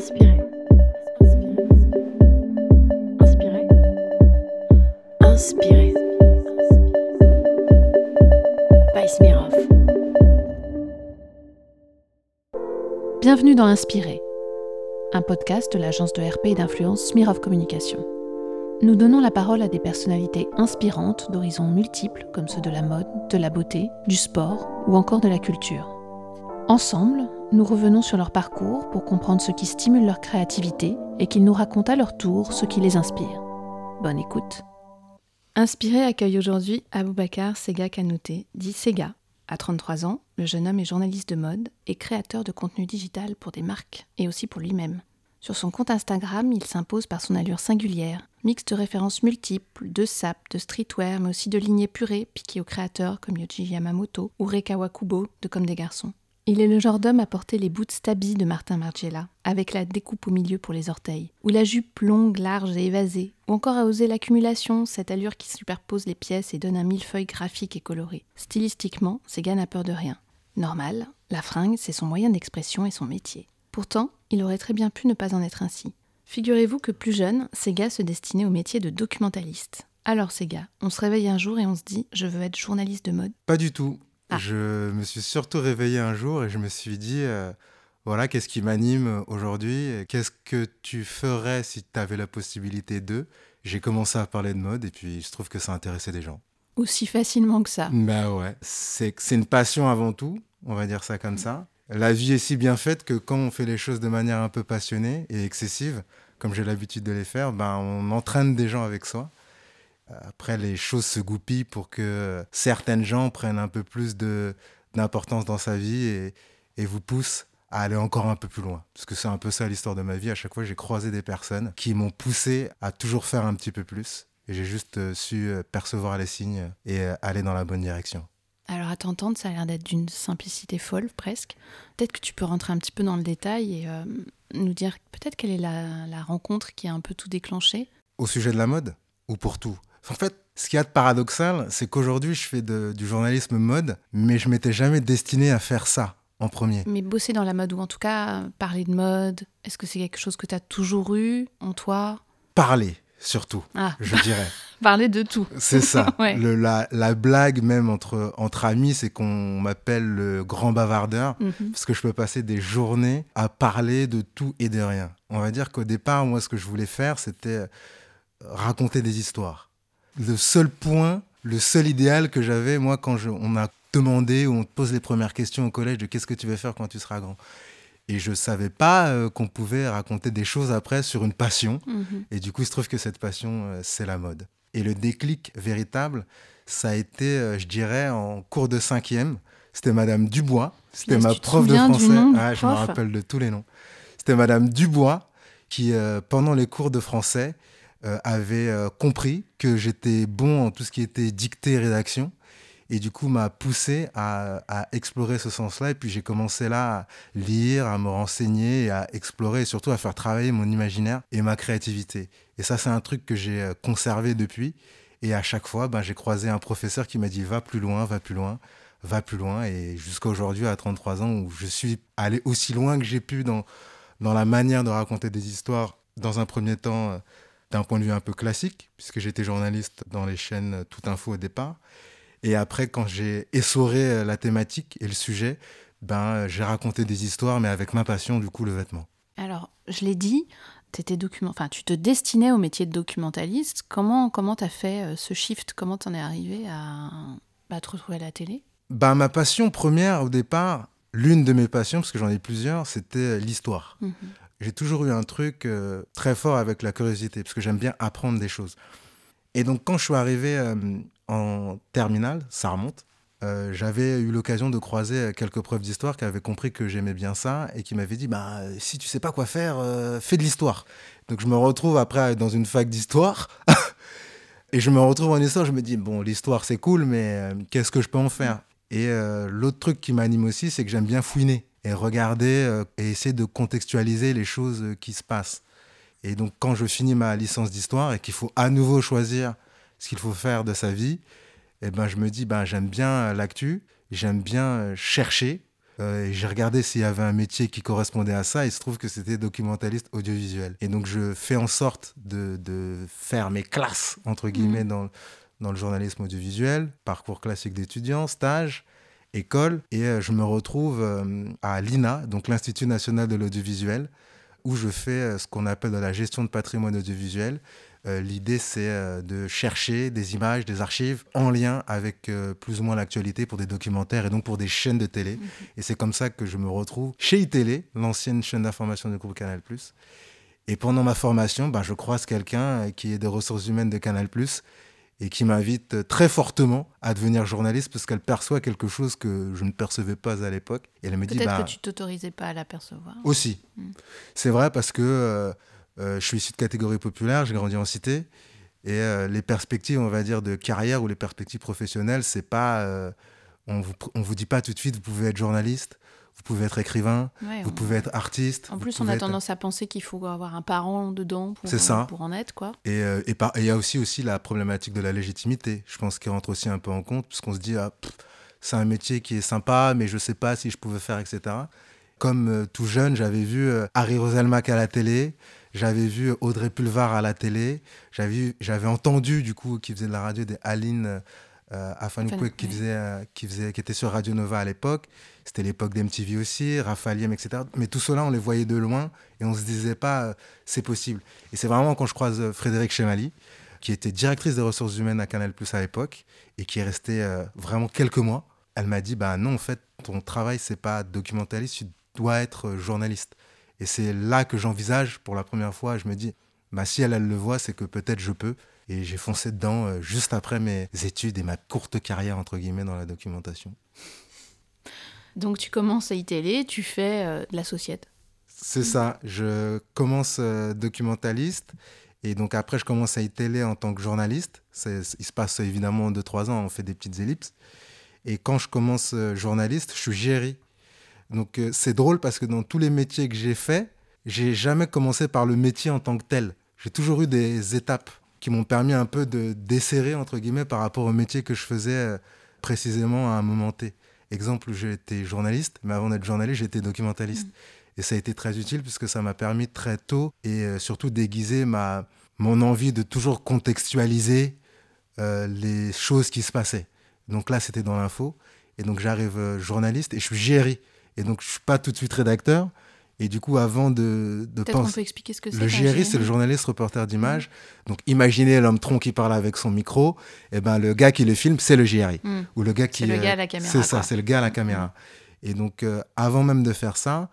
Inspirez. Inspirez. Inspirez. By Smirov. Bienvenue dans Inspiré, un podcast de l'agence de RP et d'influence Smirov Communication. Nous donnons la parole à des personnalités inspirantes d'horizons multiples comme ceux de la mode, de la beauté, du sport ou encore de la culture. Ensemble, nous revenons sur leur parcours pour comprendre ce qui stimule leur créativité et qu'ils nous racontent à leur tour ce qui les inspire. Bonne écoute. Inspiré accueille aujourd'hui Aboubacar Sega Kanouté, dit Sega. À 33 ans, le jeune homme est journaliste de mode et créateur de contenu digital pour des marques et aussi pour lui-même. Sur son compte Instagram, il s'impose par son allure singulière, mix de références multiples, de sap, de streetwear, mais aussi de lignées purées piquées aux créateurs comme Yoji Yamamoto ou Reka Wakubo de Comme des garçons. Il est le genre d'homme à porter les boots stabby de Martin Margiela, avec la découpe au milieu pour les orteils, ou la jupe longue, large et évasée, ou encore à oser l'accumulation, cette allure qui superpose les pièces et donne un millefeuille graphique et coloré. Stylistiquement, Sega n'a peur de rien. Normal, la fringue, c'est son moyen d'expression et son métier. Pourtant, il aurait très bien pu ne pas en être ainsi. Figurez-vous que plus jeune, Sega se destinait au métier de documentaliste. Alors Sega, on se réveille un jour et on se dit je veux être journaliste de mode Pas du tout. Ah. Je me suis surtout réveillé un jour et je me suis dit euh, voilà, qu'est-ce qui m'anime aujourd'hui Qu'est-ce que tu ferais si tu avais la possibilité de? J'ai commencé à parler de mode et puis je trouve que ça intéressait des gens. Aussi facilement que ça. Bah ouais, c'est c'est une passion avant tout, on va dire ça comme ça. La vie est si bien faite que quand on fait les choses de manière un peu passionnée et excessive, comme j'ai l'habitude de les faire, ben on entraîne des gens avec soi. Après, les choses se goupillent pour que certaines gens prennent un peu plus d'importance dans sa vie et, et vous poussent à aller encore un peu plus loin. Parce que c'est un peu ça l'histoire de ma vie. À chaque fois, j'ai croisé des personnes qui m'ont poussé à toujours faire un petit peu plus. Et j'ai juste euh, su euh, percevoir les signes et euh, aller dans la bonne direction. Alors à t'entendre, ça a l'air d'être d'une simplicité folle presque. Peut-être que tu peux rentrer un petit peu dans le détail et euh, nous dire peut-être quelle est la, la rencontre qui a un peu tout déclenché. Au sujet de la mode ou pour tout? En fait, ce qu'il y a de paradoxal, c'est qu'aujourd'hui, je fais de- du journalisme mode, mais je m'étais jamais destiné à faire ça en premier. Mais bosser dans la mode ou en tout cas parler de mode, est-ce que c'est quelque chose que tu as toujours eu en toi? Parler, surtout, Ah, je dirais. parler de tout. C'est ça. Ouais. Le- la, la blague même entre, entre amis, c'est qu'on m'appelle le grand bavardeur. Mhm. Parce que je peux passer des journées à parler de tout et de rien. On va dire qu'au départ, moi, ce que je voulais faire, c'était raconter des histoires. Le seul point, le seul idéal que j'avais, moi, quand je- on m'a demandé ou on te pose les premières questions au collège de qu'est-ce que tu veux faire quand tu seras grand. Et je savais pas euh, qu'on pouvait raconter des choses après sur une passion. Mhm. Et du coup, il se trouve que cette passion, euh, c'est la mode. Et le déclic véritable, ça a été, euh, je dirais, en cours de cinquième. C'était Madame Dubois. C'était ma prof de français. nom Ah, je me rappelle de tous les noms. C'était Madame Dubois qui, pendant les cours de français, euh, avait euh, compris que j'étais bon en tout ce qui était dictée rédaction. Et du coup, m'a poussé à, explorer ce sens-là. Et puis, j'ai commencé là à lire, à me renseigner, à explorer et surtout à faire travailler mon imaginaire et ma créativité. Et ça, c'est un truc que j'ai euh, conservé depuis. Et à chaque fois, ben, j'ai croisé un professeur qui m'a dit va plus loin, va plus loin, va plus loin. Et jusqu'à aujourd'hui, à 33 ans, où je suis allé aussi loin que j'ai pu dans, dans la manière de raconter des histoires, dans un premier temps, d'un point de vue un peu classique, puisque j'étais journaliste dans les chaînes Tout Info au départ. Et après, quand j'ai essoré euh, la thématique et le sujet, ben, j'ai raconté des histoires, mais avec ma passion, du coup, le vêtement. Alors, je l'ai dit, étais document... enfin, tu te destinais au métier de documentaliste. Comment comment t'as fait euh, ce shift? Comment t'en es arrivé à, à te retrouver à la télé? Ben, ma passion première, au départ, l'une de mes passions, parce que j'en ai plusieurs, c'était euh, l'histoire. Mhm. J'ai toujours eu un truc euh, très fort avec la curiosité, parce que j'aime bien apprendre des choses. Et donc, quand je suis arrivé euh, en terminale, ça remonte, euh, j'avais eu l'occasion de croiser quelques profs d'histoire qui avaient compris que j'aimais bien ça et qui m'avaient dit bah, si tu sais pas quoi faire, fais de l'histoire. Donc, je me retrouve après dans une fac d'histoire. et je me retrouve en histoire, je me dis bon, l'histoire c'est cool, mais qu'est-ce que je peux en faire? Et l'autre truc qui m'anime aussi, c'est que j'aime bien fouiner et regarder euh, et essayer de contextualiser les choses euh, qui se passent. Et donc, quand je finis ma licence d'histoire et qu'il faut à nouveau choisir ce qu'il faut faire de sa vie, eh ben, je me dis, ben, j'aime bien euh, l'actu, j'aime bien chercher, Euh, j'ai regardé s'il y avait un métier qui correspondait à ça. Et il se trouve que c'était documentaliste audiovisuel. Et donc, je fais en sorte de, de faire mes classes, entre guillemets, dans, dans le journalisme audiovisuel, parcours classique d'étudiant, stage école et euh, je me retrouve euh, à l'INA, donc l'Institut national de l'audiovisuel, où je fais euh, ce qu'on appelle de la gestion de patrimoine audiovisuel. L'idée, c'est de chercher des images, des archives en lien avec plus ou moins l'actualité pour des documentaires et donc pour des chaînes de télé. Mhm. Et c'est comme ça que je me retrouve chez iTélé, l'ancienne chaîne d'information du groupe Canal+. Et pendant ma formation, ben, je croise quelqu'un qui est des ressources humaines de Canal+, et qui m'invite très fortement à devenir journaliste parce qu'elle perçoit quelque chose que je ne percevais pas à l'époque. Et elle me dit Peut-être bah, que tu t'autorisais pas à l'apercevoir. Aussi. Hmm. C'est vrai parce que euh, euh, je suis issu de catégorie populaire, j'ai grandi en cité. Et euh, les perspectives, on va dire, de carrière ou les perspectives professionnelles, c'est pas. on vous, on vous dit pas tout de suite, vous pouvez être journaliste vous pouvez être écrivain, vous pouvez être artiste. En plus, on a tendance à penser qu'il faut avoir un parent dedans pour, ça. pour en être. Quoi. Et euh, il y a aussi, aussi la problématique de la légitimité, je pense, qui rentre aussi un peu en compte, puisqu'on se dit, ah, c'est un métier qui est sympa, mais je ne sais pas si je pouvais faire, etc. Comme euh, tout jeune, j'avais vu euh, Harry Roselmack à la télé, j'avais vu Audrey Pulvar à la télé, j'avais entendu, du coup, qui faisait de la radio, des Aline euh, qui, faisait, euh, qui, faisait, qui était sur Radio Nova à l'époque. C'était l'époque d'MTV aussi, Raphaël etc. Mais tout cela, on les voyait de loin et on se disait pas, euh, c'est possible. Et c'est vraiment quand je croise euh, Frédéric Chemali, qui était directrice des ressources humaines à Canal Plus à l'époque et qui est restée vraiment quelques mois. Elle m'a dit, bah non, en fait, ton travail, c'est pas documentaliste, tu dois être journaliste. Et c'est là que j'envisage pour la première fois. Je me dis, bah, si elle, le voit, c'est que peut-être je peux. Et j'ai foncé dedans euh, juste après mes études et ma courte carrière, entre guillemets, dans la documentation. Donc tu commences à ITélé, tu fais euh, de la société. C'est ça, je commence euh, documentaliste et donc après je commence à ITélé en tant que journaliste. Il se passe évidemment 2-3 ans, on fait des petites ellipses. Et quand je commence journaliste, je suis géré. Donc c'est drôle parce que dans tous les métiers que j'ai faits, j'ai jamais commencé par le métier en tant que tel. J'ai toujours eu des étapes qui m'ont permis un peu de desserrer, entre guillemets, par rapport au métier que je faisais euh, précisément à un moment T. Exemple, j'étais journaliste, mais avant d'être journaliste, j'étais documentaliste. Mm. Et ça a été très utile puisque ça m'a permis très tôt et euh, surtout d'aiguiser ma, mon envie de toujours contextualiser euh, les choses qui se passaient. Donc là, c'était dans l'info. Et donc j'arrive journaliste et je suis géri. Et donc je suis pas tout de suite rédacteur, et du coup, avant de, de penser. peut expliquer ce que c'est. Le GRI, c'est le journaliste reporter d'image. Donc, imaginez l'homme tronc qui parle avec son micro. Et eh ben, le gars qui le filme, c'est le GRI. Hmm. Ou le gars qui. C'est le gars à la caméra. C'est ça, c'est le gars à la caméra. Et donc, euh, avant même de faire ça,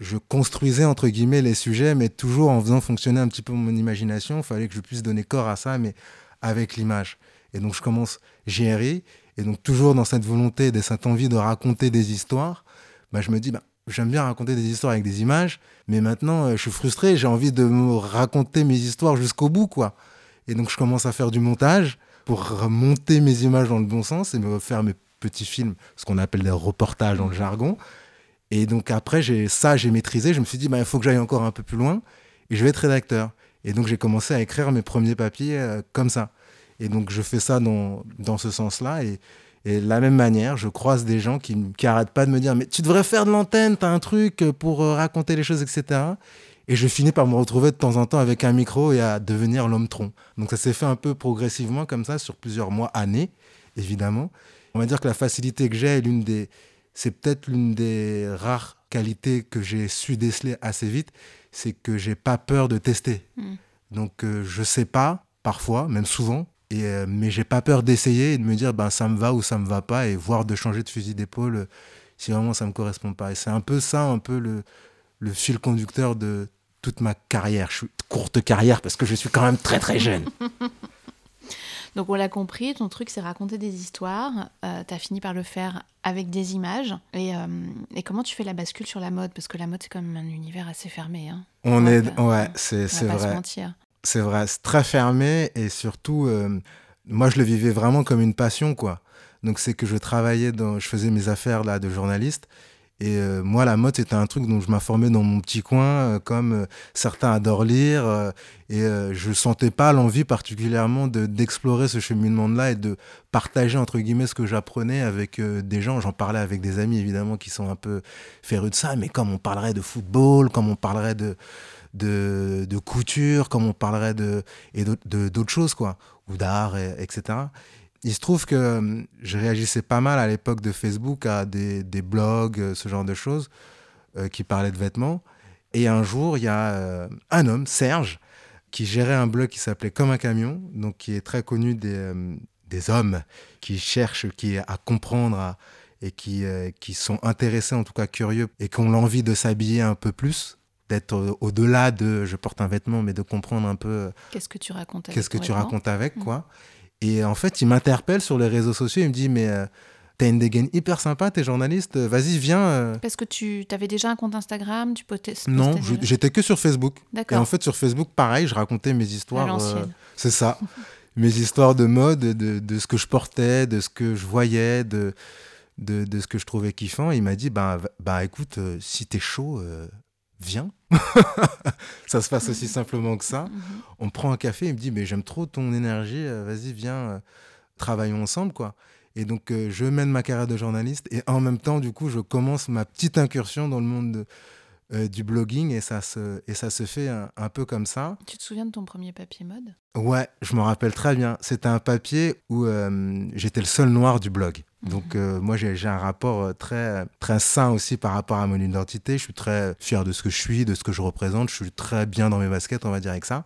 je construisais entre guillemets les sujets, mais toujours en faisant fonctionner un petit peu mon imagination. Il fallait que je puisse donner corps à ça, mais avec l'image. Et donc, je commence GRI. Et donc, toujours dans cette volonté, de cette envie de raconter des histoires, bah, je me dis, bah, j'aime bien raconter des histoires avec des images, mais maintenant, euh, je suis frustré, j'ai envie de me raconter mes histoires jusqu'au bout, quoi. Et donc, je commence à faire du montage pour monter mes images dans le bon sens et me faire mes petits films, ce qu'on appelle des reportages dans le jargon. Et donc, après, j'ai ça, j'ai maîtrisé. Je me suis dit, bah, il faut que j'aille encore un peu plus loin et je vais être rédacteur. Et donc, j'ai commencé à écrire mes premiers papiers euh, comme ça. Et donc, je fais ça dans, dans ce sens-là. Et et de la même manière, je croise des gens qui n'arrêtent pas de me dire Mais tu devrais faire de l'antenne, tu as un truc pour euh, raconter les choses, etc. Et je finis par me retrouver de temps en temps avec un micro et à devenir l'homme tronc. Donc ça s'est fait un peu progressivement comme ça sur plusieurs mois, années, évidemment. On va dire que la facilité que j'ai est l'une des. C'est peut-être l'une des rares qualités que j'ai su déceler assez vite, c'est que j'ai pas peur de tester. Hmm. Donc euh, je sais pas, parfois, même souvent, et, euh, mais j'ai pas peur d'essayer et de me dire ben, ça me va ou ça me va pas et voire de changer de fusil d'épaule euh, si vraiment ça me correspond pas. Et c'est un peu ça, un peu le, le fil conducteur de toute ma carrière. Je suis courte carrière parce que je suis quand même très très jeune. Donc on l'a compris, ton truc c'est raconter des histoires. Euh, tu as fini par le faire avec des images. Et, et, comment tu fais la bascule sur la mode? Parce que la mode c'est quand même un univers assez fermé. Hein. On, est, ouais, c'est vrai. C'est vrai, c'est très fermé et surtout, euh, moi je le vivais vraiment comme une passion, quoi. Donc c'est que je travaillais dans, je faisais mes affaires là de journaliste Et euh, moi, la mode, c'était un truc dont je m'informais dans mon petit coin, euh, comme certains adorent lire. et je sentais pas l'envie particulièrement d'explorer ce cheminement-là et de partager, entre guillemets, ce que j'apprenais avec des gens. J'en parlais avec des amis, évidemment, qui sont un peu férus de ça. Mais comme on parlerait de football, comme on parlerait de, de, de couture, comme on parlerait de, d'autres choses, quoi, ou d'art, etc il se trouve que euh, je réagissais pas mal à l'époque de Facebook à des, des, blogs, euh, ce genre de choses, euh, qui parlaient de vêtements. Et un jour, il y a un homme, Serge, qui gérait un blog qui s'appelait Comme un camion, donc qui est très connu des, des hommes qui cherchent qui, à comprendre et qui, qui sont intéressés, en tout cas curieux, et qui ont l'envie de s'habiller un peu plus d'être au-delà de je porte un vêtement, mais de comprendre un peu. Qu'est-ce que tu racontes avec Qu'est-ce que tu racontes avec, mmh. quoi. Et en fait, il m'interpelle sur les réseaux sociaux. Il me dit, mais euh, t'as une dégaine hyper sympa, t'es journaliste, euh, vas-y, viens. Euh. Parce que tu avais déjà un compte Instagram, tu postais. Non, j'étais que sur Facebook. Et en fait, sur Facebook, pareil, je racontais mes histoires. c'est ça. mes histoires de mode, de, de, ce que je portais, de ce que je voyais, de, de, de ce que je trouvais kiffant. il m'a dit, bah, bah écoute, si t'es chaud, viens. ça se passe aussi simplement que ça. Mhm. On prend un café, il me dit, mais j'aime trop ton énergie, euh, vas-y, viens, euh, travaillons ensemble, quoi. Et donc, euh, je mène ma carrière de journaliste et en même temps, du coup, je commence ma petite incursion dans le monde de, euh, du blogging et ça se, et ça se fait un, peu comme ça. Tu te souviens de ton premier papier mode? Ouais, je me rappelle très bien. C'était un papier où euh, j'étais le seul noir du blog. Donc euh, moi j'ai un rapport très très sain aussi par rapport à mon identité. Je suis très fier de ce que je suis, de ce que je représente. Je suis très bien dans mes baskets, on va dire avec ça.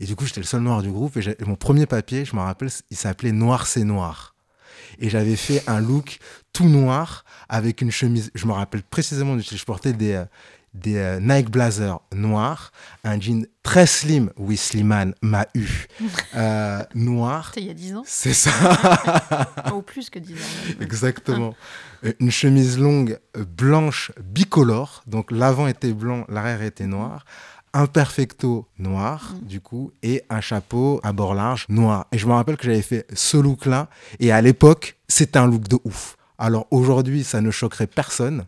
Et du coup j'étais le seul noir du groupe. Et, mon premier papier, je me rappelle, il s'appelait Noir c'est noir. Et j'avais fait un look tout noir avec une chemise. Je me rappelle précisément, je portais des, des euh, Nike Blazer noirs, un jean très slim, oui, Slimane m'a eu, euh, noir. C'était il y a 10 ans C'est ça. Ou plus que 10 ans. Exactement. Euh, une chemise longue blanche bicolore, donc l'avant était blanc, l'arrière était noir. Un perfecto noir, mm. du coup, et un chapeau à bord large noir. Et je me rappelle que j'avais fait ce look-là, et à l'époque, c'était un look de ouf. Alors aujourd'hui, ça ne choquerait personne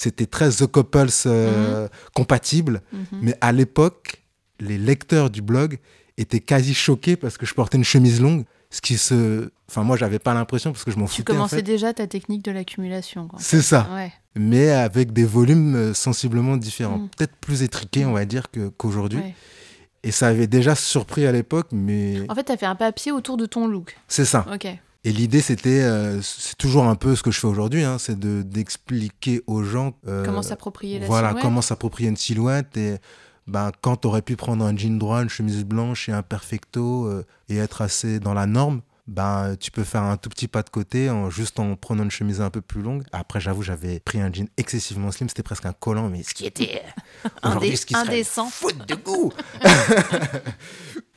c'était très The Couples euh, mhm. compatible. Mhm. Mais à l'époque, les lecteurs du blog étaient quasi choqués parce que je portais une chemise longue. Ce qui se. Enfin, moi, j'avais pas l'impression parce que je m'en foutais. Tu commençais déjà ta technique de l'accumulation. C'est ça. Mais avec des volumes euh, sensiblement différents. Mhm. Peut-être plus étriqués, on va dire, qu'aujourd'hui. Et ça avait déjà surpris à l'époque, mais. En fait, tu as fait un papier autour de ton look. C'est ça. Ok. Et l'idée, c'était, euh, c'est toujours un peu ce que je fais aujourd'hui, hein, c'est de d'expliquer aux gens euh, comment s'approprier la voilà, silhouette. comment s'approprier une silhouette et ben, quand tu aurais pu prendre un jean droit, une chemise blanche et un perfecto euh, et être assez dans la norme, ben, tu peux faire un tout petit pas de côté en, juste en prenant une chemise un peu plus longue. Après, j'avoue, j'avais pris un jean excessivement slim, c'était presque un collant, mais ce qui était aujourd'hui, ce qui indécent. faute de goût.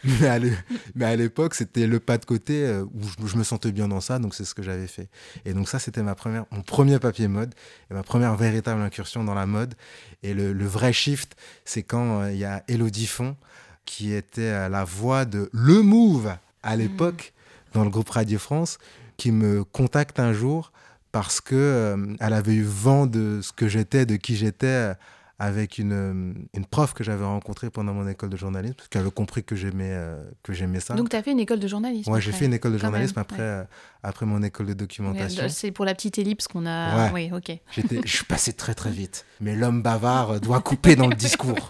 mais à l'époque, c'était le pas de côté euh, où je, me sentais bien dans ça, donc c'est ce que j'avais fait. Et donc ça, c'était ma première, mon premier papier mode et ma première véritable incursion dans la mode. Et le, vrai shift, c'est quand euh, il y a Elodie Font, qui était la voix de Le Move à l'époque mmh. Dans le groupe Radio France, qui me contacte un jour parce que euh, elle avait eu vent de ce que j'étais, de qui j'étais avec une, euh, une prof que j'avais rencontrée pendant mon école de journalisme, parce qu'elle avait compris que j'aimais euh, que j'aimais ça. Donc tu as fait une école de journalisme Ouais, j'ai fait une école de journalisme après, euh, après mon école de documentation. c'est pour la petite ellipse qu'on a... Oui, ok. je suis passé très très vite, mais l'homme bavard doit couper dans le discours.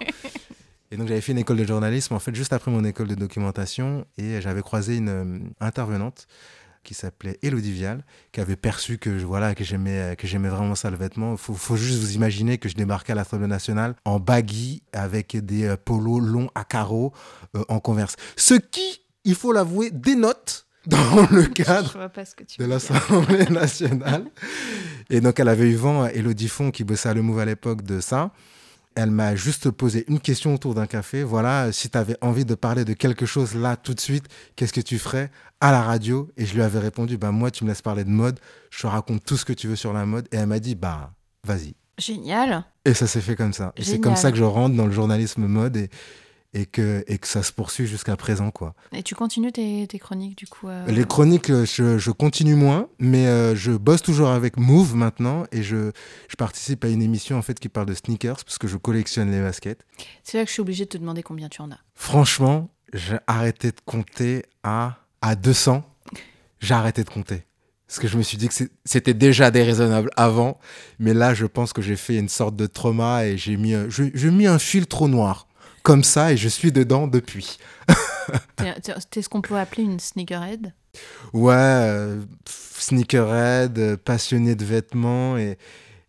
Et donc j'avais fait une école de journalisme, en fait, juste après mon école de documentation, et j'avais croisé une intervenante qui s'appelait Elodie Vial, qui avait perçu que voilà que j'aimais que j'aimais vraiment ça le vêtement. Faut, faut juste vous imaginer que je débarquais à l'Assemblée nationale en baggy avec des euh, polos longs à carreaux euh, en converse. Ce qui, il faut l'avouer, dénote dans le cadre de l'Assemblée nationale. Et donc elle avait eu vent, Elodie Font, qui bossait à Le Move à l'époque, de ça elle m'a juste posé une question autour d'un café. Voilà, si tu avais envie de parler de quelque chose là tout de suite, qu'est-ce que tu ferais à la radio? Et je lui avais répondu, bah moi, tu me laisses parler de mode, je te raconte tout ce que tu veux sur la mode. Et elle m'a dit, bah vas-y. Génial. Et ça s'est fait comme ça. Et c'est comme ça que je rentre dans le journalisme mode. Et, et que, et que ça se poursuit jusqu'à présent. Quoi. Et tu continues tes, tes chroniques du coup euh, Les chroniques, je, je, continue moins, mais euh, je bosse toujours avec Move maintenant et je, je, participe à une émission en fait qui parle de sneakers parce que je collectionne les baskets. C'est là que je suis obligé de te demander combien tu en as. Franchement, j'ai arrêté de compter à, à 200. J'ai arrêté de compter. Parce que je me suis dit que c'était déjà déraisonnable avant, mais là, je pense que j'ai fait une sorte de trauma et j'ai mis, j'ai mis un filtre noir comme ça et je suis dedans depuis. T'es ce qu'on peut appeler une sneakerhead? Ouais, euh, sneakerhead, euh, passionné de vêtements et,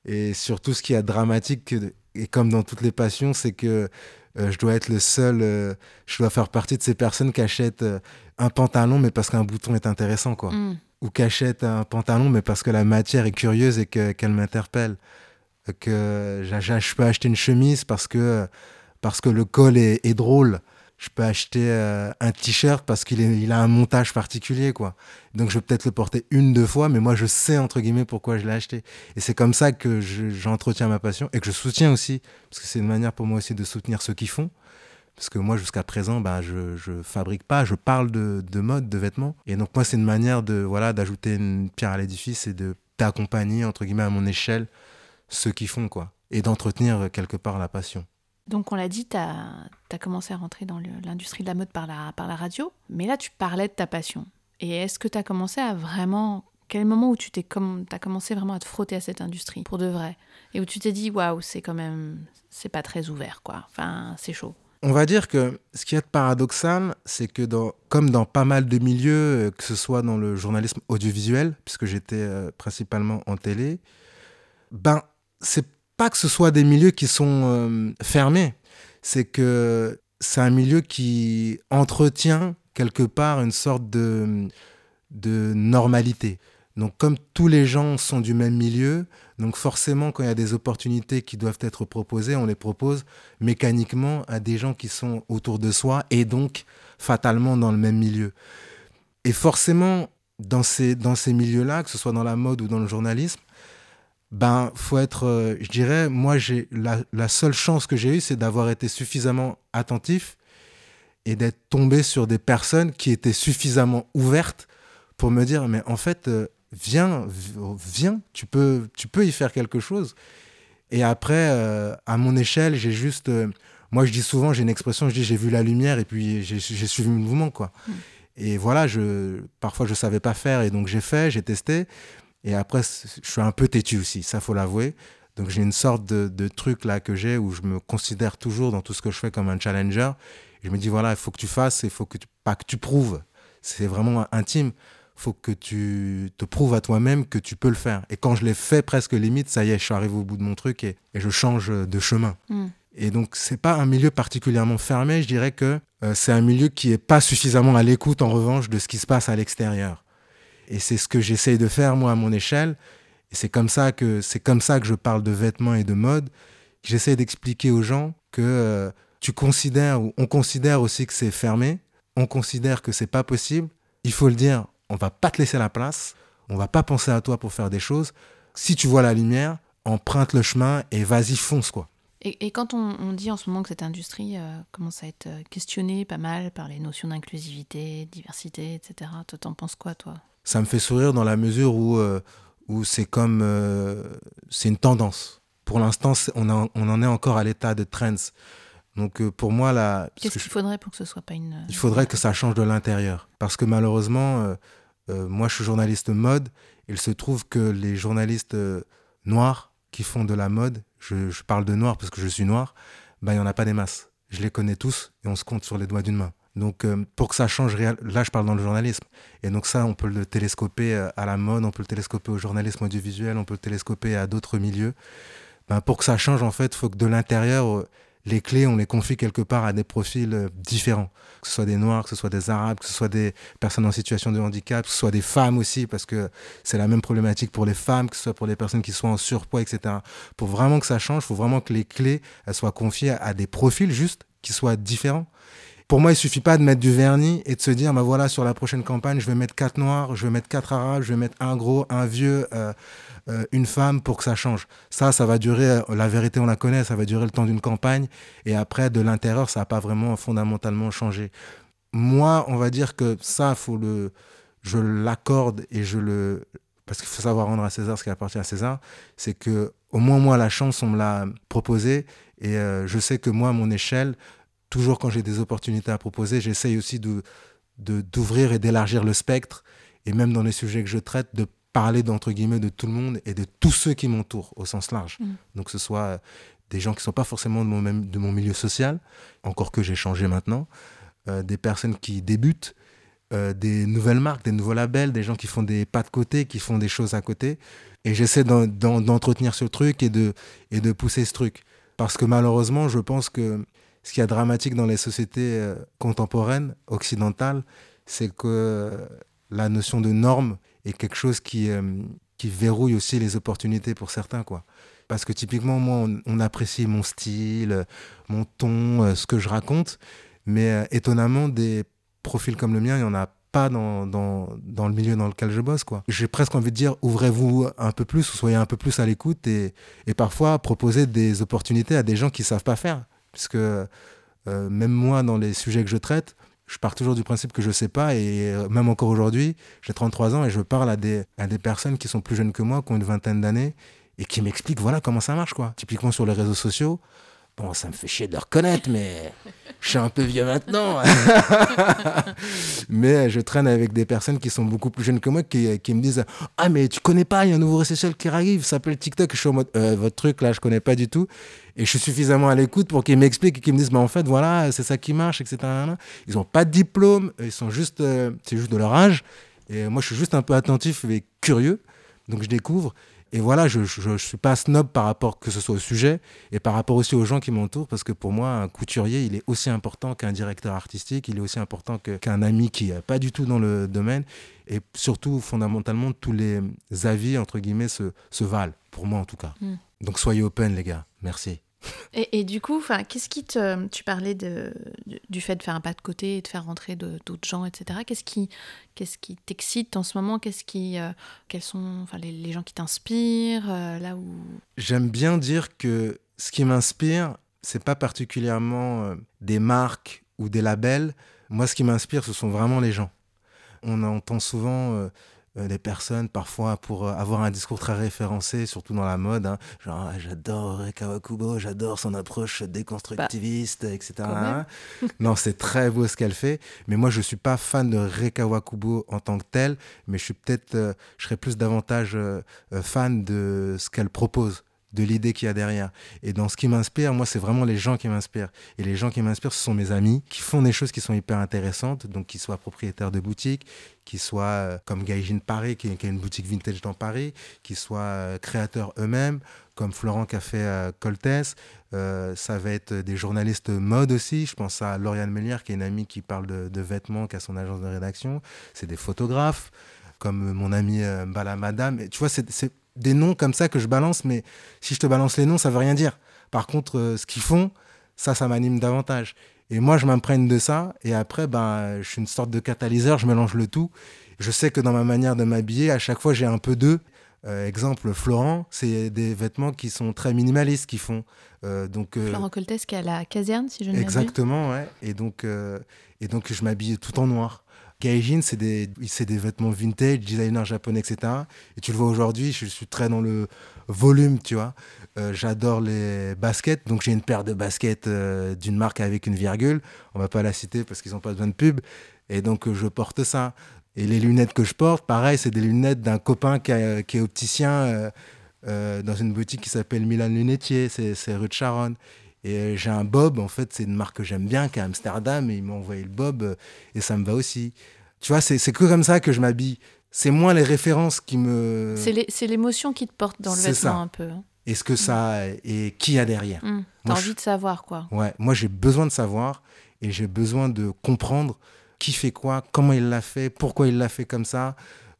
et surtout ce qui est dramatique, et comme dans toutes les passions, c'est que euh, je dois être le seul, je dois faire partie de ces personnes qui achètent un pantalon mais parce qu'un bouton est intéressant quoi. Mm ou qu'achète un pantalon, mais parce que la matière est curieuse et qu'elle m'interpelle. Que je peux acheter une chemise parce que, parce que le col est, drôle. Je peux acheter euh, un t-shirt parce qu'il il a un montage particulier, quoi. Donc je vais peut-être le porter une, deux fois, mais moi je sais, entre guillemets, pourquoi je l'ai acheté. Et c'est comme ça que j'entretiens ma passion et que je soutiens aussi, parce que c'est une manière pour moi aussi de soutenir ceux qui font. Parce que moi, jusqu'à présent, bah, je ne fabrique pas, je parle de, de, mode, de vêtements. Et donc, moi, c'est une manière de voilà d'ajouter une pierre à l'édifice et de d'accompagner, entre guillemets, à mon échelle, ceux qui font, quoi. Et d'entretenir quelque part la passion. Donc, on l'a dit, tu as, commencé à rentrer dans l'industrie de la mode par la, par la radio. Mais là, tu parlais de ta passion. Et est-ce que tu as commencé à vraiment. Quel moment où tu t'es comme, as commencé vraiment à te frotter à cette industrie, pour de vrai? Et où tu t'es dit, waouh, c'est quand même. C'est pas très ouvert, quoi. Enfin, c'est chaud on va dire que ce qui est paradoxal, c'est que dans, comme dans pas mal de milieux, euh, que ce soit dans le journalisme audiovisuel, puisque j'étais euh, principalement en télé, ben c'est pas que ce soit des milieux qui sont euh, fermés, c'est que c'est un milieu qui entretient quelque part une sorte de, normalité. Donc comme tous les gens sont du même milieu, donc forcément quand il y a des opportunités qui doivent être proposées, on les propose mécaniquement à des gens qui sont autour de soi et donc fatalement dans le même milieu. Et forcément dans ces milieux-là, que ce soit dans la mode ou dans le journalisme, ben faut être, euh, je dirais, moi j'ai la, la seule chance que j'ai eue, c'est d'avoir été suffisamment attentif et d'être tombé sur des personnes qui étaient suffisamment ouvertes pour me dire mais en fait euh, viens, viens, tu peux, tu peux y faire quelque chose. Et après, euh, à mon échelle, j'ai juste. Moi, je dis souvent, j'ai une expression, je dis j'ai vu la lumière et puis j'ai suivi le mouvement, quoi. Hmm. Et voilà, je, parfois, je savais pas faire et donc j'ai fait, j'ai testé. Et après, je suis un peu têtu aussi, ça, faut l'avouer. Donc, j'ai une sorte de, de truc là que j'ai où je me considère toujours dans tout ce que je fais comme un challenger. je me dis, voilà, il faut que tu fasses, il faut que tu, pas que tu prouves. C'est vraiment intime faut que tu te prouves à toi-même que tu peux le faire. Et quand je l'ai fait presque limite, ça y est, je suis arrivé au bout de mon truc et, je change de chemin. Mm. Et donc, c'est pas un milieu particulièrement fermé. Je dirais que euh, c'est un milieu qui est pas suffisamment à l'écoute, en revanche, de ce qui se passe à l'extérieur. Et c'est ce que j'essaye de faire, moi, à mon échelle. Et c'est comme ça que, comme ça que je parle de vêtements et de mode. J'essaie d'expliquer aux gens que euh, tu considères, ou on considère aussi que c'est fermé. On considère que c'est pas possible. Il faut le dire, on va pas te laisser la place, on va pas penser à toi pour faire des choses. Si tu vois la lumière, emprunte le chemin et vas-y, fonce quoi. Et, quand on, dit en ce moment que cette industrie euh, commence à être euh, questionnée pas mal par les notions d'inclusivité, diversité, etc., toi t'en penses quoi toi? Ça me fait sourire dans la mesure où, euh, où c'est comme... c'est une tendance. Pour l'instant, on, on en est encore à l'état de trends. Donc euh, pour moi, là... Qu'est-ce qu'il faudrait pour que ce soit pas une... Il faudrait que ça change de l'intérieur. Parce que malheureusement, euh, euh, moi je suis journaliste mode, il se trouve que les journalistes noirs qui font de la mode, je, parle de noirs parce que je suis noir, ben, il n'y en a pas des masses. Je les connais tous et on se compte sur les doigts d'une main. Donc pour que ça change, là je parle dans le journalisme. Et donc ça, on peut le télescoper à la mode, on peut le télescoper au journalisme audiovisuel, on peut le télescoper à d'autres milieux. Ben, pour que ça change, en fait, il faut que de l'intérieur les clés, on les confie quelque part à des profils euh, différents. Que ce soit des Noirs, que ce soit des Arabes, que ce soit des personnes en situation de handicap, que ce soit des femmes aussi, parce que c'est la même problématique pour les femmes, que ce soit pour les personnes qui sont en surpoids, etc. Pour vraiment que ça change, il faut vraiment que les clés elles soient confiées à des profils juste qui soient différents. Pour moi, il suffit pas de mettre du vernis et de se dire, bah voilà, sur la prochaine campagne, je vais mettre quatre noirs, je vais mettre quatre arabes, je vais mettre un gros, un vieux, euh, euh, une femme pour que ça change. Ça, ça va durer, euh, la vérité, on la connaît, ça va durer le temps d'une campagne. Et après, de l'intérieur, ça n'a pas vraiment fondamentalement changé. Moi, on va dire que ça, faut le, je l'accorde et je le. Parce qu'il faut savoir rendre à César ce qui appartient à César. C'est que, au moins, moi, la chance, on me l'a proposée. Et je sais que moi, à mon échelle, toujours quand j'ai des opportunités à proposer, j'essaye aussi de d'ouvrir et d'élargir le spectre. Et même dans les sujets que je traite, de parler d'entre guillemets de tout le monde et de tous ceux qui m'entourent au sens large. Mm. Donc que ce soit euh, des gens qui ne sont pas forcément de mon, même, de mon milieu social, encore que j'ai changé maintenant, euh, des personnes qui débutent, euh, des nouvelles marques, des nouveaux labels, des gens qui font des pas de côté, qui font des choses à côté. Et j'essaie d'entretenir ce truc et de, et de pousser ce truc. Parce que malheureusement, je pense que ce qui est dramatique dans les sociétés contemporaines, occidentales, c'est que la notion de norme et quelque chose qui, euh, qui verrouille aussi les opportunités pour certains. quoi. Parce que typiquement, moi, on, apprécie mon style, mon ton, euh, ce que je raconte, mais euh, étonnamment, des profils comme le mien, il n'y en a pas dans, dans, dans, le milieu dans lequel je bosse. quoi. J'ai presque envie de dire, ouvrez-vous un peu plus, soyez un peu plus à l'écoute, et, et parfois proposer des opportunités à des gens qui ne savent pas faire. Puisque même moi, dans les sujets que je traite, je pars toujours du principe que je ne sais pas et euh, même encore aujourd'hui, j'ai 33 ans et je parle à des, à des personnes qui sont plus jeunes que moi, qui ont une vingtaine d'années et qui m'expliquent voilà comment ça marche quoi. Typiquement sur les réseaux sociaux, Bon, ça me fait chier de le reconnaître, mais je suis un peu vieux maintenant. mais je traîne avec des personnes qui sont beaucoup plus jeunes que moi qui, qui me disent Ah, mais tu connais pas, il y a un nouveau réseau qui arrive, ça s'appelle TikTok. Je suis en mode euh, Votre truc là, je connais pas du tout. Et je suis suffisamment à l'écoute pour qu'ils m'expliquent et qu'ils me disent Mais en fait, voilà, c'est ça qui marche, etc. Ils n'ont pas de diplôme, ils sont juste, euh, c'est juste de leur âge. Et moi, je suis juste un peu attentif et curieux. Donc, je découvre. Et voilà, je ne suis pas snob par rapport que ce soit au sujet et par rapport aussi aux gens qui m'entourent, parce que pour moi, un couturier, il est aussi important qu'un directeur artistique, il est aussi important qu'un ami qui n'est pas du tout dans le domaine. Et surtout, fondamentalement, tous les avis, entre guillemets, se, se valent, pour moi en tout cas. Mm. Donc soyez open, les gars. Merci. Et, du coup, qu'est-ce qui te. Tu parlais de, du fait de faire un pas de côté et de faire rentrer d'autres gens, etc. Qu'est-ce qui qu'est-ce qui t'excite en ce moment? Qu'est-ce qui, euh, Quels sont enfin, les, gens qui t'inspirent euh, là où... J'aime bien dire que ce qui m'inspire, c'est pas particulièrement euh, des marques ou des labels. Moi, ce qui m'inspire, ce sont vraiment les gens. On entend souvent des personnes parfois pour euh, avoir un discours très référencé, surtout dans la mode. Hein. genre, ah, j'adore Reka Kubo, j'adore son approche déconstructiviste, bah, etc. non, c'est très beau ce qu'elle fait. Mais moi, je suis pas fan de Reka Wakubo en tant que telle, mais je suis peut-être, euh, je serais plus davantage fan de ce qu'elle propose de l'idée qu'il y a derrière. Et dans ce qui m'inspire, moi, c'est vraiment les gens qui m'inspirent. Et les gens qui m'inspirent, ce sont mes amis qui font des choses qui sont hyper intéressantes, donc qui soient propriétaires de boutiques, qui soient euh, comme Gaijin Paris, qui, qui, a une boutique vintage dans Paris, qui soient euh, créateurs eux-mêmes, comme Florent qui a fait euh, Coltès. ça va être des journalistes mode aussi. Je pense à Lauriane Mélière, qui est une amie qui parle de, vêtements, qui a son agence de rédaction. C'est des photographes, comme mon ami Bala Madame. Et tu vois, c'est des noms comme ça que je balance, mais si je te balance les noms, ça veut rien dire. Par contre, euh, ce qu'ils font, ça, ça m'anime davantage. Et moi, je m'imprègne de ça, et après, ben, je suis une sorte de catalyseur, je mélange le tout. Je sais que dans ma manière de m'habiller, à chaque fois, j'ai un peu d'eux. Euh, exemple, Florent, c'est des vêtements qui sont très minimalistes, qui font. Euh, donc, Florent Coltès, qui est à la caserne, si je ne m'abuse. Exactement, ouais. Et donc, et donc, je m'habille tout en noir. Gaijin, c'est des, des vêtements vintage, designer japonais, etc. Et tu le vois aujourd'hui, je suis très dans le volume, tu vois. Euh, j'adore les baskets, donc j'ai une paire de baskets euh, d'une marque avec une virgule. On va pas la citer parce qu'ils n'ont pas besoin de pub. Et donc euh, je porte ça. Et les lunettes que je porte, pareil, c'est des lunettes d'un copain qui, est opticien dans une boutique qui s'appelle Milan Lunetier, c'est rue de Charonne. Et euh, j'ai un Bob, en fait, c'est une marque que j'aime bien, qui est à Amsterdam, et ils m'ont envoyé le Bob, euh, et ça me va aussi. Tu vois, c'est que comme ça que je m'habille. C'est moins les références qui me. C'est l'émotion qui te porte dans le vêtement un peu. Hein. Et ce que ça. Et qui y a derrière. Mmh. T'as envie de savoir, quoi. Ouais, moi j'ai besoin de savoir, et j'ai besoin de comprendre qui fait quoi, comment il l'a fait, pourquoi il l'a fait comme ça.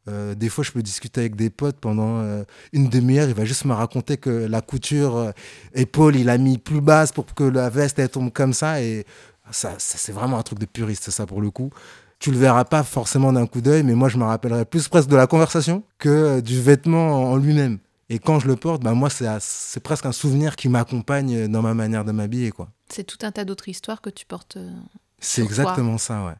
Euh, des fois, je peux discuter avec des potes pendant euh, une demi-heure. Il va juste me raconter que la couture euh, épaule, il a mis plus basse pour que la veste elle tombe comme ça. Et ça, c'est vraiment un truc de puriste, ça, pour le coup. Tu le verras pas forcément d'un coup d'œil, mais moi, je me rappellerai plus presque de la conversation que du vêtement en lui-même. Et quand je le porte, bah moi, c'est, presque un souvenir qui m'accompagne dans ma manière de m'habiller, quoi. C'est tout un tas d'autres histoires que tu portes. euh, C'est toi. exactement ça, ouais.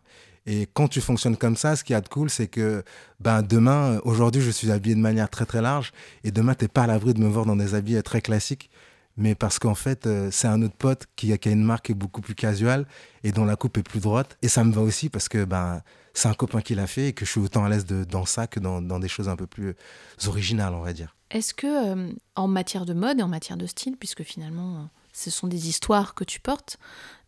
Et quand tu fonctionnes comme ça, ce qui est de cool, c'est que ben, demain, aujourd'hui, je suis habillé de manière très très large, et demain, t'es pas à l'abri de me voir dans des habits euh, très classiques, mais parce qu'en fait, euh, c'est un autre pote qui, a- a une marque beaucoup plus casual et dont la coupe est plus droite, et ça me va aussi parce que ben, c'est un copain qui l'a fait et que je suis autant à l'aise dans ça que dans, des choses un peu plus euh, originales, on va dire. Est-ce que, en matière de mode et en matière de style, puisque finalement, ce sont des histoires que tu portes,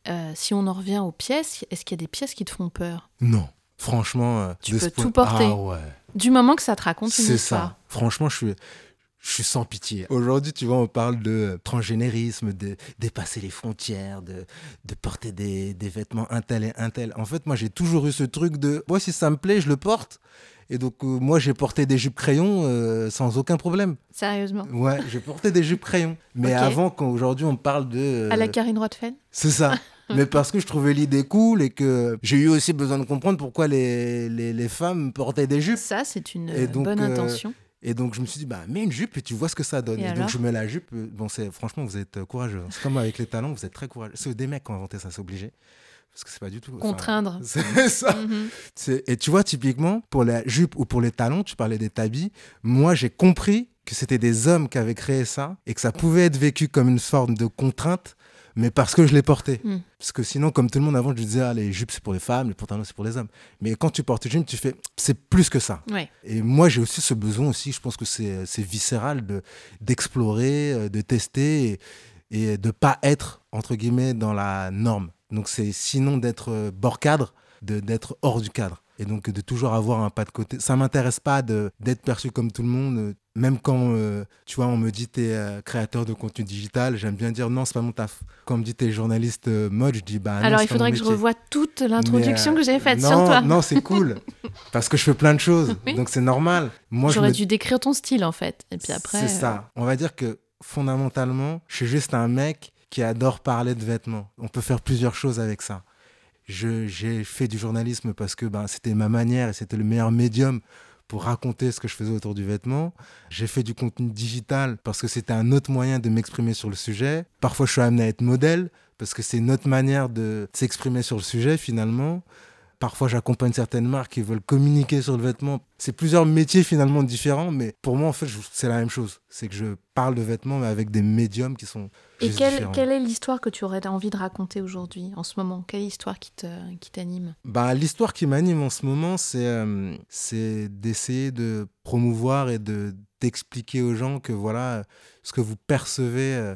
euh, si on en revient aux pièces, est-ce qu'il y a des pièces qui te font peur? Non, franchement, euh, Tu peux tout porter. Ah ouais. Du moment que ça te raconte une C'est histoire. ça. Franchement, je suis, je suis sans pitié. Aujourd'hui, tu vois, on parle de transgénérisme, de dépasser les frontières, de, de porter des, des vêtements un tel et un tel. En fait, moi, j'ai toujours eu ce truc de, moi, si ça me plaît, je le porte. Et donc, euh, moi, j'ai porté des jupes crayons euh, sans aucun problème. Sérieusement? Ouais, j'ai porté des jupes crayons. Mais avant, quand aujourd'hui, on parle de... euh, À la Karine Rothfeld? C'est ça. Mais parce que je trouvais l'idée cool et que j'ai eu aussi besoin de comprendre pourquoi les, les, les femmes portaient des jupes. Ça, c'est une donc, bonne euh, intention. Et donc je me suis dit, bah, mets une jupe et tu vois ce que ça donne. Et donc je mets la jupe. Bon, c'est franchement, vous êtes courageux. hein. C'est comme avec les talons, vous êtes très courageux. C'est des mecs qui ont inventé ça, c'est obligé. Parce que c'est pas du tout. Contraindre. C'est ça. Mhm. Et tu vois, typiquement, pour la jupe ou pour les talons, tu parlais des tabis. Moi, j'ai compris que c'était des hommes qui avaient créé ça et que ça pouvait être vécu comme une forme de contrainte, mais parce que je les portais. Mm. Parce que sinon, comme tout le monde avant, je disais, ah, les jupes, c'est pour les femmes, les pantalons, c'est pour les hommes. Mais quand tu portes une jupe, tu fais, c'est plus que ça. Ouais. Et moi, j'ai aussi ce besoin aussi, je pense que c'est viscéral de d'explorer, euh, de tester et, et de pas être, entre guillemets, dans la norme. Donc c'est sinon d'être euh, bord cadre, de- d'être hors du cadre. Et donc de toujours avoir un pas de côté. Ça m'intéresse pas d'être perçu comme tout le monde. Même quand, euh, tu vois, on me dit t'es euh, créateur de contenu digital, j'aime bien dire non, c'est pas mon taf. Quand on me dit t'es journaliste euh, mode, je dis bah non, Alors, il faudrait que je revoie toute l'introduction euh, que j'ai faite non, sur toi. Non, c'est cool. parce que je fais plein de choses. Oui. Donc c'est normal. Moi, J'aurais me dû décrire ton style, en fait. Et puis après. c'est ça. On va dire que fondamentalement, je suis juste un mec qui adore parler de vêtements. On peut faire plusieurs choses avec ça. Je- J'ai fait du journalisme parce que ben, c'était ma manière et c'était le meilleur médium pour raconter ce que je faisais autour du vêtement. J'ai fait du contenu digital parce que c'était un autre moyen de m'exprimer sur le sujet. Parfois, je suis amené à être modèle parce que c'est une autre manière de s'exprimer sur le sujet finalement. Parfois, j'accompagne certaines marques qui veulent communiquer sur le vêtement. C'est plusieurs métiers finalement différents, mais pour moi, en fait, c'est la même chose. C'est que je parle de vêtements, mais avec des médiums qui sont Et quelle, différents. quelle est l'histoire que tu aurais envie de raconter aujourd'hui, en ce moment? Quelle histoire qui te- qui t'anime? Bah, L'histoire qui m'anime en ce moment, c'est euh, c'est d'essayer de promouvoir et de d'expliquer aux gens que voilà, ce que vous percevez, euh,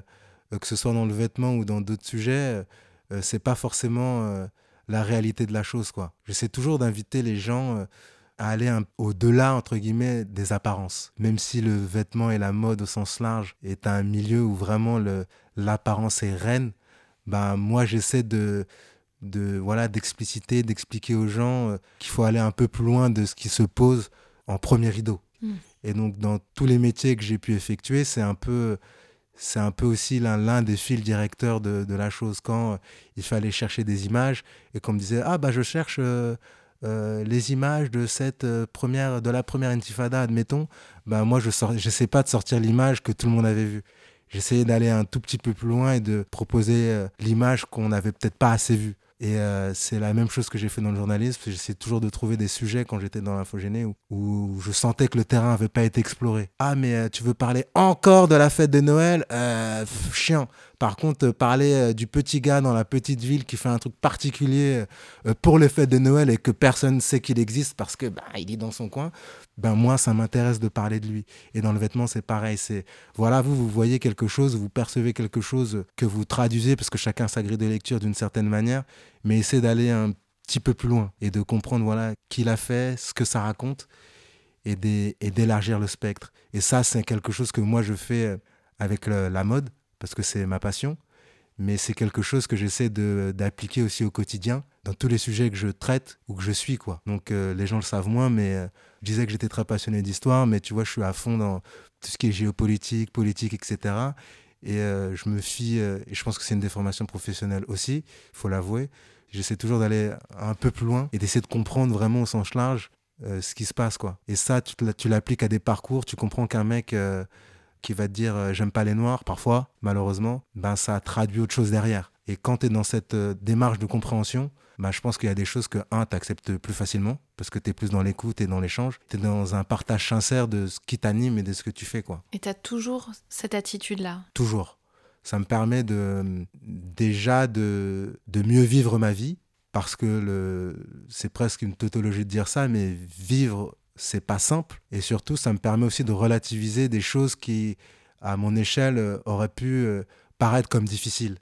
euh, que ce soit dans le vêtement ou dans d'autres sujets, euh, c'est pas forcément la réalité de la chose. quoi. J'essaie toujours d'inviter les gens euh, à aller au-delà, entre guillemets, des apparences. Même si le vêtement et la mode au sens large est un milieu où vraiment l'apparence est reine, ben, moi j'essaie de, de voilà d'expliciter, d'expliquer aux gens euh, qu'il faut aller un peu plus loin de ce qui se pose en premier rideau. Mm. Et donc dans tous les métiers que j'ai pu effectuer, c'est un peu c'est un peu aussi l'un des fils directeurs de, la chose quand euh, il fallait chercher des images et qu'on me disait ah bah je cherche euh, euh, les images de cette première de la première intifada admettons. Bah moi je sors j'essaie pas de sortir l'image que tout le monde avait vue. J'essayais d'aller un tout petit peu plus loin et de proposer l'image qu'on n'avait peut-être pas assez vue et euh, c'est la même chose que j'ai fait dans le journalisme. J'essaie toujours de trouver des sujets quand j'étais dans l'infogéné où, je sentais que le terrain n'avait pas été exploré. Ah, mais euh, tu veux parler encore de la fête de Noël? Euh. Par contre, euh, parler euh, du petit gars dans la petite ville qui fait un truc particulier euh, pour les fêtes de Noël et que personne ne sait qu'il existe parce que bah, il est dans son coin, ben moi, ça m'intéresse de parler de lui. Et dans le vêtement, c'est pareil. C'est voilà, vous, vous voyez quelque chose, vous percevez quelque chose que vous traduisez parce que chacun sa grille de lecture d'une certaine manière, mais essayez d'aller un petit peu plus loin et de comprendre voilà qui l'a fait, ce que ça raconte et d'é- et d'élargir le spectre. Et ça, c'est quelque chose que moi je fais avec la mode parce que c'est ma passion, mais c'est quelque chose que j'essaie d'appliquer aussi au quotidien dans tous les sujets que je traite ou que je suis quoi. Donc euh, les gens le savent moins, mais euh, je disais que j'étais très passionné d'histoire, mais tu vois, je suis à fond dans tout ce qui est géopolitique, politique, etc. Et euh, je me fie, et je pense que c'est une déformation professionnelle aussi, il faut l'avouer. J'essaie toujours d'aller un peu plus loin et d'essayer de comprendre vraiment au sens large ce qui se passe. quoi. Et ça, tu l'appliques à des parcours, tu comprends qu'un mec, qui va te dire euh, j'aime pas les noirs, parfois, malheureusement, ben ça traduit autre chose derrière. Et quand tu es dans cette euh, démarche de compréhension, ben, je pense qu'il y a des choses que, un, tu acceptes plus facilement, parce que tu es plus dans l'écoute et dans l'échange. Tu es dans un partage sincère de ce qui t'anime et de ce que tu fais. quoi. Et tu as toujours cette attitude-là? Toujours. Ça me permet de, déjà de, de mieux vivre ma vie, parce que c'est presque une tautologie de dire ça, mais vivre c'est pas simple. Et surtout, ça me permet aussi de relativiser des choses qui, à mon échelle, euh, auraient pu euh, paraître comme difficiles.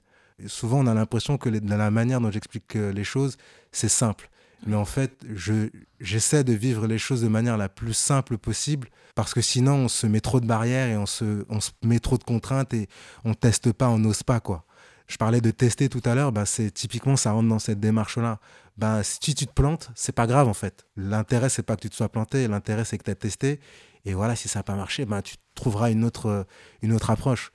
souvent, on a l'impression que dans la manière dont j'explique euh, les choses, c'est simple. Mais en fait, je, j'essaie de vivre les choses de manière la plus simple possible parce que sinon, on se met trop de barrières et on se, on se met trop de contraintes et on teste pas, on n'ose pas, quoi. Je parlais de tester tout à l'heure, bah c'est typiquement ça rentre dans cette démarche-là. Bah, si tu te plantes, c'est pas grave en fait. L'intérêt c'est pas que tu te sois planté, l'intérêt c'est que tu as testé. Et voilà, si ça n'a pas marché, bah, tu trouveras une autre, une autre approche.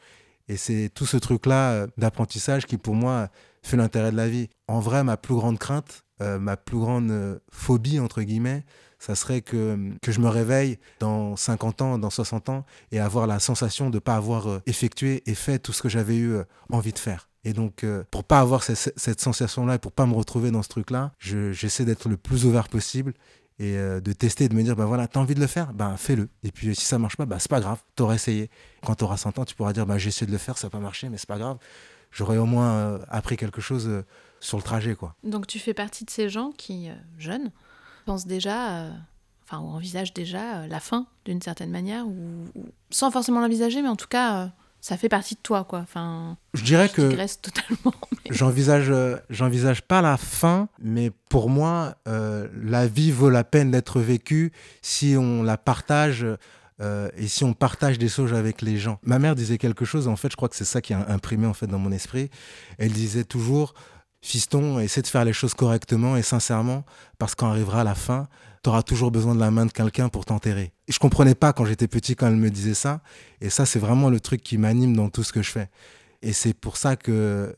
Et c'est tout ce truc-là euh, d'apprentissage qui pour moi fait l'intérêt de la vie. En vrai, ma plus grande crainte, euh, ma plus grande euh, phobie, entre guillemets, ça serait que, que je me réveille dans 50 ans, dans 60 ans, et avoir la sensation de ne pas avoir effectué et fait tout ce que j'avais eu envie de faire. Et donc, euh, pour pas avoir cette, sensation-là et pour pas me retrouver dans ce truc-là, j'essaie d'être le plus ouvert possible et euh, de tester, de me dire, ben voilà, t'as envie de le faire, ben fais-le. Et puis si ça marche pas, ben c'est pas grave, t'auras essayé. Quand t'auras 100 ans, tu pourras dire, ben j'ai essayé de le faire, ça n'a pas marché, mais c'est pas grave. J'aurais au moins euh, appris quelque chose sur le trajet, quoi. Donc tu fais partie de ces gens qui, jeunes, pensent déjà, enfin, ou envisagent déjà la fin d'une certaine manière, ou, sans forcément l'envisager, mais en tout cas ça fait partie de toi, quoi. Enfin, je dirais que totalement. J'envisage, euh, j'envisage pas la fin, mais pour moi, euh, la vie vaut la peine d'être vécue si on la partage. Euh, et si on partage des choses avec les gens. Ma mère disait quelque chose, en fait, je crois que c'est ça qui a imprimé en fait dans mon esprit. Elle disait toujours, fiston, essaie de faire les choses correctement et sincèrement, parce qu'on arrivera à la fin, tu auras toujours besoin de la main de quelqu'un pour t'enterrer. Je comprenais pas quand j'étais petit quand elle me disait ça. Et ça, c'est vraiment le truc qui m'anime dans tout ce que je fais. Et c'est pour ça que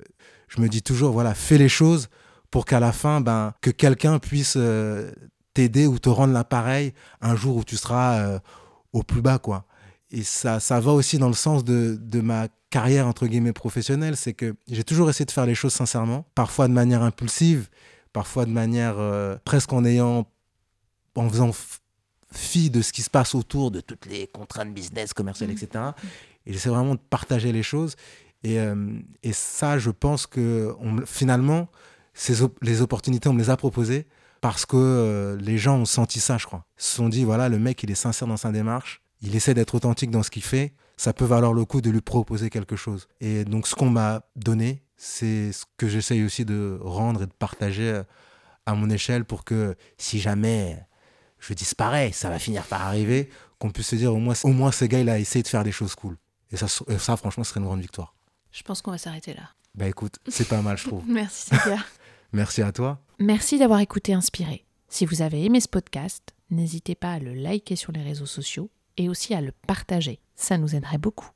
je me dis toujours, voilà, fais les choses pour qu'à la fin, ben, que quelqu'un puisse euh, t'aider ou te rendre l'appareil un jour où tu seras euh, au plus bas, quoi. Et ça, ça va aussi dans le sens de, de ma carrière, entre guillemets, professionnelle. C'est que j'ai toujours essayé de faire les choses sincèrement, parfois de manière impulsive, parfois de manière euh, presque en ayant en faisant fi de ce qui se passe autour de toutes les contraintes business, commerciales, etc. Mm. Et j'essaie vraiment de partager les choses. Et, euh, et ça, je pense que on, finalement, ces les opportunités, on me les a proposées parce que euh, les gens ont senti ça, je crois. Ils se sont dit, voilà, le mec, il est sincère dans sa démarche, il essaie d'être authentique dans ce qu'il fait, ça peut valoir le coup de lui proposer quelque chose. Et donc, ce qu'on m'a donné, c'est ce que j'essaye aussi de rendre et de partager euh, à mon échelle pour que si jamais je disparais, ça va finir par arriver, qu'on puisse se dire au moins, au moins ce gars, il a essayé de faire des choses cool. Et ça, ça franchement, ce serait une grande victoire. Je pense qu'on va s'arrêter là. Bah écoute, c'est pas mal, je trouve. Merci. Merci à toi. Merci d'avoir écouté Inspiré. Si vous avez aimé ce podcast, n'hésitez pas à le liker sur les réseaux sociaux et aussi à le partager. Ça nous aiderait beaucoup.